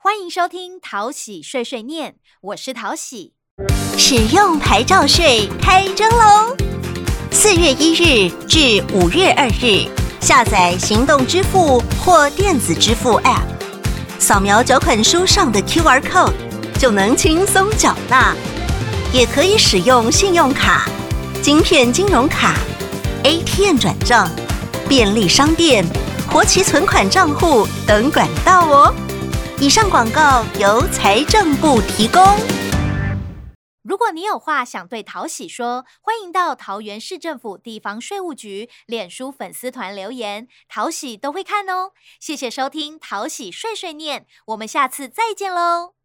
欢迎收听淘喜碎碎念，我是淘喜。使用牌照税开征喽！四月一日至五月二日，下载行动支付或电子支付 App，扫描缴款书上的 QR code，就能轻松缴纳。也可以使用信用卡、晶片金融卡、ATM 转账、便利商店、活期存款账户等管道哦。以上广告由财政部提供。如果你有话想对淘喜说，欢迎到桃园市政府地方税务局脸书粉丝团留言，淘喜都会看哦。谢谢收听淘喜碎碎念，我们下次再见喽。